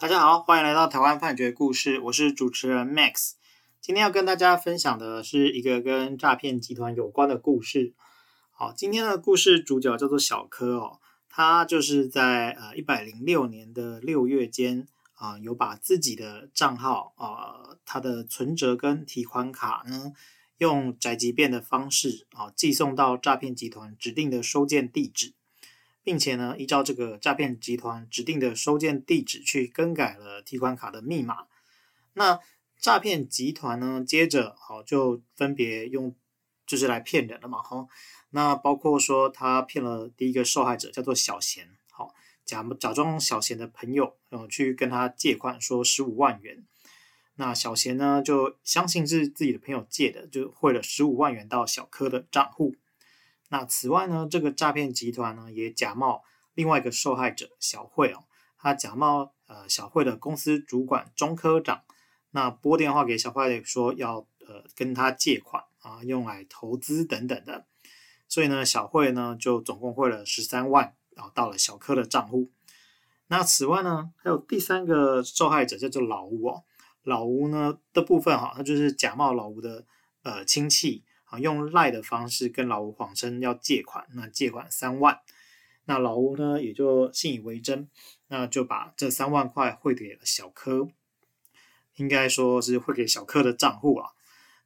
大家好，欢迎来到台湾判决故事，我是主持人 Max。今天要跟大家分享的是一个跟诈骗集团有关的故事。好，今天的故事主角叫做小柯哦，他就是在呃一百零六年的六月间啊、有把自己的账号啊、呃，他的存折跟提款卡呢，用宅急便的方式啊、寄送到诈骗集团指定的收件地址。并且呢，依照这个诈骗集团指定的收件地址去更改了提款卡的密码。那诈骗集团呢，接着好就分别用就是来骗人了嘛，哈。那包括说他骗了第一个受害者叫做小贤，好假假装小贤的朋友，然后，去跟他借款说十五万元。那小贤呢就相信是自己的朋友借的，就汇了十五万元到小柯的账户。那此外呢，这个诈骗集团呢也假冒另外一个受害者小慧哦，他假冒呃小慧的公司主管中科长，那拨电话给小慧说要呃跟他借款啊，用来投资等等的，所以呢小慧呢就总共汇了十三万，然后到了小柯的账户。那此外呢还有第三个受害者叫做老吴哦，老吴呢的部分哈，他就是假冒老吴的呃亲戚。啊，用赖的方式跟老吴谎称要借款，那借款三万，那老吴呢也就信以为真，那就把这三万块汇给了小柯，应该说是汇给小柯的账户啊。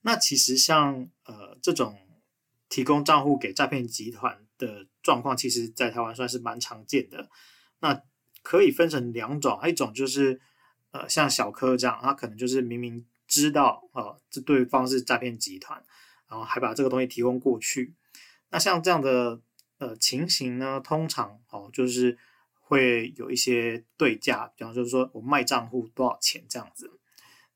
那其实像呃这种提供账户给诈骗集团的状况，其实在台湾算是蛮常见的。那可以分成两种，一种就是呃像小柯这样，他可能就是明明知道啊这、对方是诈骗集团。然后还把这个东西提供过去，那像这样的呃情形呢，通常哦就是会有一些对价，比方就是说我卖账户多少钱这样子，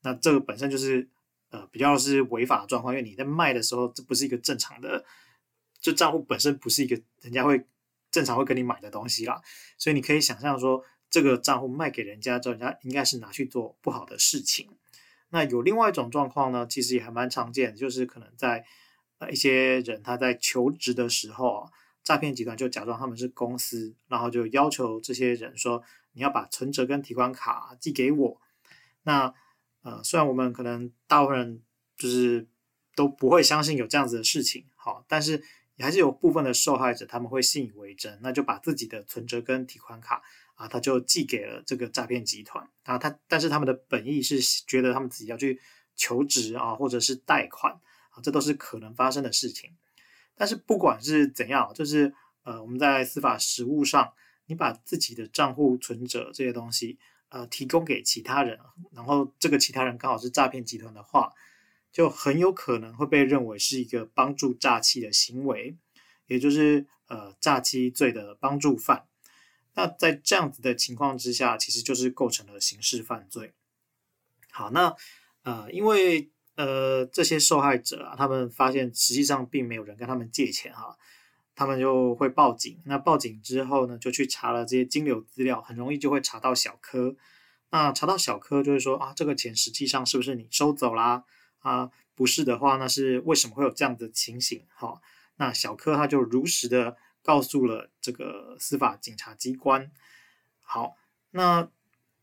那这个本身就是呃比较是违法的状况，因为你在卖的时候，这不是一个正常的，就账户本身不是一个人家会正常会跟你买的东西啦，所以你可以想象说，这个账户卖给人家之后，人家应该是拿去做不好的事情。那有另外一种状况呢，其实也还蛮常见，就是可能在呃一些人他在求职的时候啊，诈骗集团就假装他们是公司，然后就要求这些人说，你要把存折跟提款卡寄给我。那呃虽然我们可能大部分人就是都不会相信有这样子的事情，好，但是也还是有部分的受害者他们会信以为真，那就把自己的存折跟提款卡。啊，他就寄给了这个诈骗集团啊，他但是他们的本意是觉得他们自己要去求职啊，或者是贷款啊，这都是可能发生的事情。但是不管是怎样，就是呃，我们在司法实务上，你把自己的账户存折这些东西呃提供给其他人，然后这个其他人刚好是诈骗集团的话，就很有可能会被认为是一个帮助诈欺的行为，也就是呃诈欺罪的帮助犯。那在这样子的情况之下，其实就是构成了刑事犯罪。好，那呃，因为呃这些受害者啊，他们发现实际上并没有人跟他们借钱哈，他们就会报警。那报警之后呢，就去查了这些金流资料，很容易就会查到小柯。那查到小柯，就会说啊，这个钱实际上是不是你收走啦？啊，不是的话，那是为什么会有这样的情形？好，那小柯他就如实的。告诉了这个司法警察机关。好，那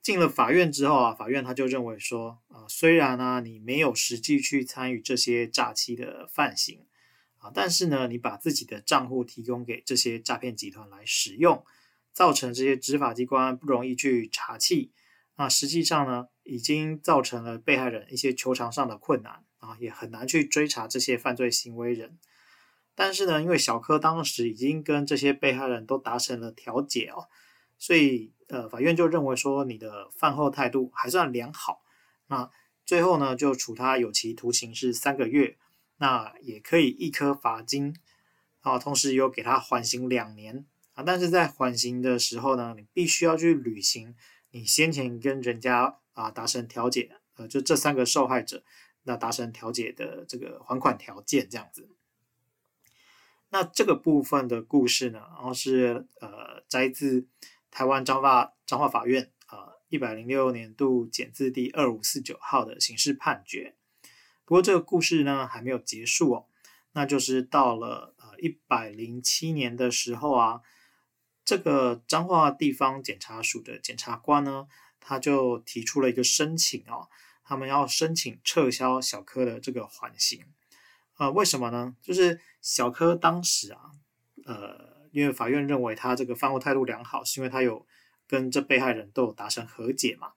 进了法院之后啊，法院他就认为说，啊，虽然呢你没有实际去参与这些诈欺的犯行啊，但是呢你把自己的账户提供给这些诈骗集团来使用，造成这些执法机关不容易去查缉，那实际上呢已经造成了被害人一些求偿上的困难啊，也很难去追查这些犯罪行为人。但是呢，因为小柯当时已经跟这些被害人都达成了调解哦，所以呃，法院就认为说你的饭后态度还算良好，那最后呢就处他有期徒刑是三个月，那也可以一颗罚金。啊，同时又给他缓刑两年。啊，但是在缓刑的时候呢，你必须要去履行你先前跟人家啊达成调解，呃，就这三个受害者那达成调解的这个还款条件这样子。那这个部分的故事呢，然后是呃摘自台湾彰化彰化法院啊一百零六年度简字第二五四九号的刑事判决。不过这个故事呢还没有结束哦，那就是到了呃一百零七年的时候啊，这个彰化地方检察署的检察官呢，他就提出了一个申请哦，他们要申请撤销小柯的这个缓刑。呃，为什么呢？就是小柯当时啊，呃，因为法院认为他这个犯后态度良好，是因为他有跟这被害人都有达成和解嘛。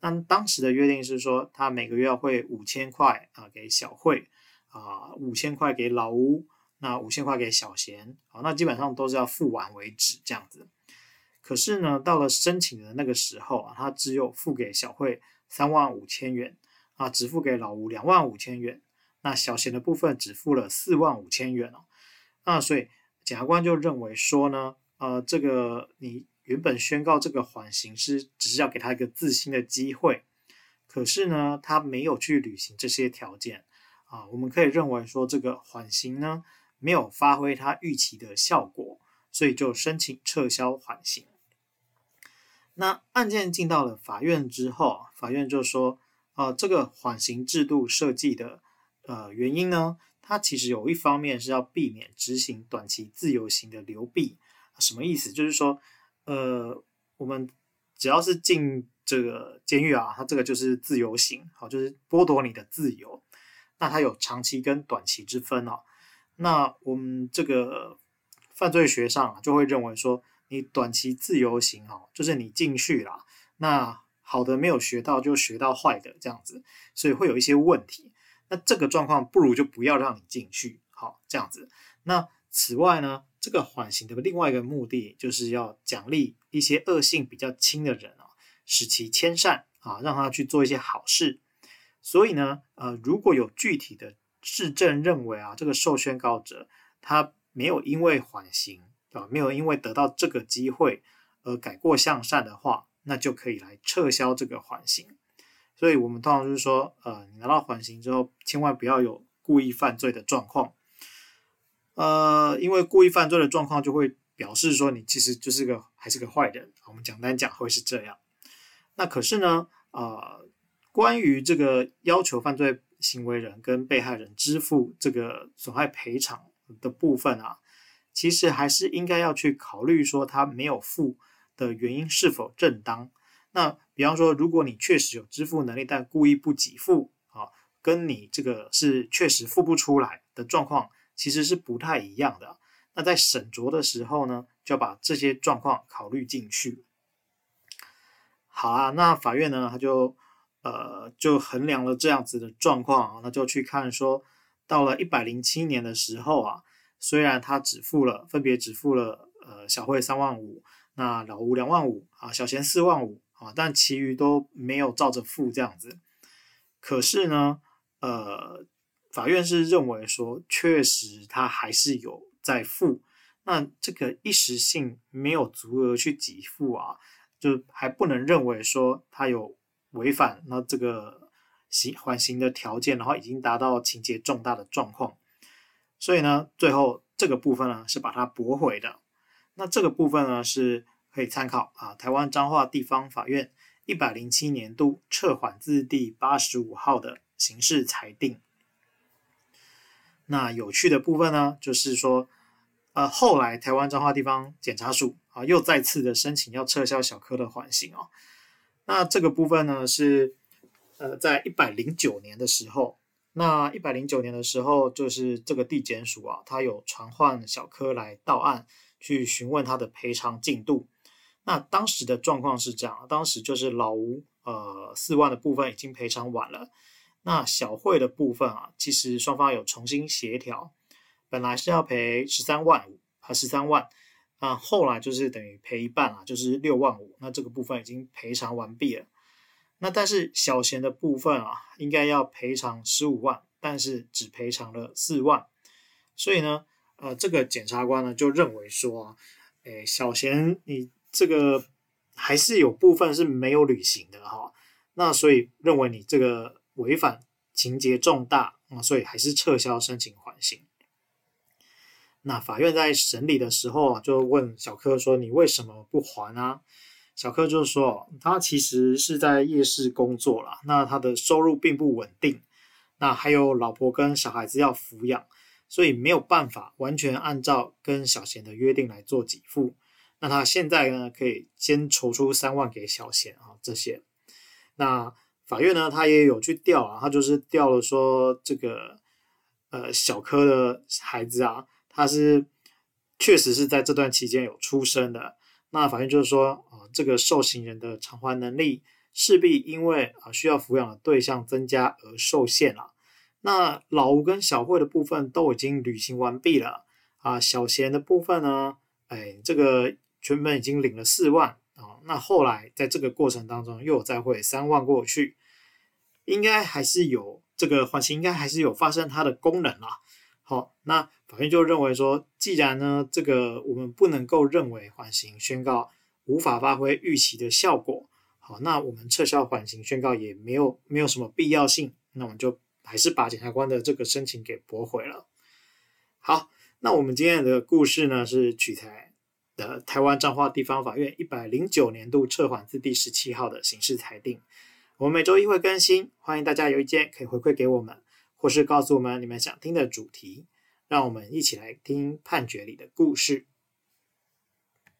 那当时的约定是说，他每个月要汇五千块啊给小慧啊，五千块给老吴，那五千块给小贤，好，那基本上都是要付完为止这样子。可是呢，到了申请的那个时候啊，他只有付给小慧三万五千元啊，只付给老吴两万五千元。那小贤的部分只付了四万五千元哦，那所以检察官就认为说呢，呃，这个你原本宣告这个缓刑是只是要给他一个自新的机会，可是呢，他没有去履行这些条件啊，我们可以认为说这个缓刑呢没有发挥他预期的效果，所以就申请撤销缓刑。那案件进到了法院之后，法院就说，呃，这个缓刑制度设计的。呃，原因呢，它其实有一方面是要避免执行短期自由刑的流弊。什么意思？就是说，呃，我们只要是进这个监狱啊，它这个就是自由刑，好，就是剥夺你的自由。那它有长期跟短期之分哦。那我们这个犯罪学上啊，就会认为说，你短期自由刑哦，就是你进去了，那好的没有学到，就学到坏的这样子，所以会有一些问题。那这个状况不如就不要让你进去，好，这样子。那此外呢，这个缓刑的另外一个目的就是要奖励一些恶性比较轻的人啊，使其迁善啊，让他去做一些好事。所以呢，呃，如果有具体的质证认为啊，这个受宣告者他没有因为缓刑啊，没有因为得到这个机会而改过向善的话，那就可以来撤销这个缓刑。所以我们通常就是说，呃，你拿到缓刑之后，千万不要有故意犯罪的状况，呃，因为故意犯罪的状况就会表示说你其实就是个还是个坏人。我们简单讲会是这样。那可是呢，呃，关于这个要求犯罪行为人跟被害人支付这个损害赔偿的部分啊，其实还是应该要去考虑说他没有付的原因是否正当。那比方说，如果你确实有支付能力，但故意不给付啊，跟你这个是确实付不出来的状况，其实是不太一样的。那在审酌的时候呢，就要把这些状况考虑进去。好啊，那法院呢，他就呃就衡量了这样子的状况啊，那就去看说，到了一百零七年的时候啊，虽然他只付了，分别只付了呃小慧三万五，那老吴两万五啊，小贤四万五。啊，但其余都没有照着付这样子。可是呢，呃，法院是认为说，确实他还是有在付。那这个一时性没有足额去给付啊，就还不能认为说他有违反那这个刑缓刑的条件，然后已经达到情节重大的状况。所以呢，最后这个部分呢是把它驳回的。那这个部分呢是。可以参考啊，台湾彰化地方法院一百零七年度撤缓字第八十五号的刑事裁定。那有趣的部分呢，就是说，呃，后来台湾彰化地方检察署啊，又再次的申请要撤销小柯的缓刑哦。那这个部分呢，是呃，在一百零九年的时候，那一百零九年的时候，就是这个地检署啊，他有传唤小柯来到案，去询问他的赔偿进度。那当时的状况是这样，当时就是老吴呃四万的部分已经赔偿完了，那小慧的部分啊，其实双方有重新协调，本来是要赔十三万五和十三万，啊后来就是等于赔一半啊，就是六万五，那这个部分已经赔偿完毕了。那但是小贤的部分啊，应该要赔偿十五万，但是只赔偿了四万，所以呢，呃这个检察官呢就认为说啊，诶小贤你。这个还是有部分是没有履行的哈，那所以认为你这个违反情节重大啊，所以还是撤销申请缓刑。那法院在审理的时候啊，就问小柯说：“你为什么不还啊？”小柯就说：“他其实是在夜市工作啦，那他的收入并不稳定，那还有老婆跟小孩子要抚养，所以没有办法完全按照跟小贤的约定来做给付。”那他现在呢，可以先筹出三万给小贤啊这些。那法院呢，他也有去调啊，他就是调了说这个呃小柯的孩子啊，他是确实是在这段期间有出生的。那法院就是说啊，这个受刑人的偿还能力势必因为啊需要抚养的对象增加而受限了。那老吴跟小慧的部分都已经履行完毕了啊，小贤的部分呢，哎，这个全本已经领了四万啊，那后来在这个过程当中又再汇三万过去，应该还是有这个缓刑，应该还是有发生它的功能啦。好，那法院就认为说，既然呢这个我们不能够认为缓刑宣告无法发挥预期的效果，好，那我们撤销缓刑宣告也没有没有什么必要性，那我们就。还是把检察官的这个申请给驳回了。好，那我们今天的故事呢，是取材的台湾彰化地方法院一百零九年度撤缓字第十七号的刑事裁定。我们每周一会更新，欢迎大家有意见可以回馈给我们，或是告诉我们你们想听的主题，让我们一起来听判决里的故事。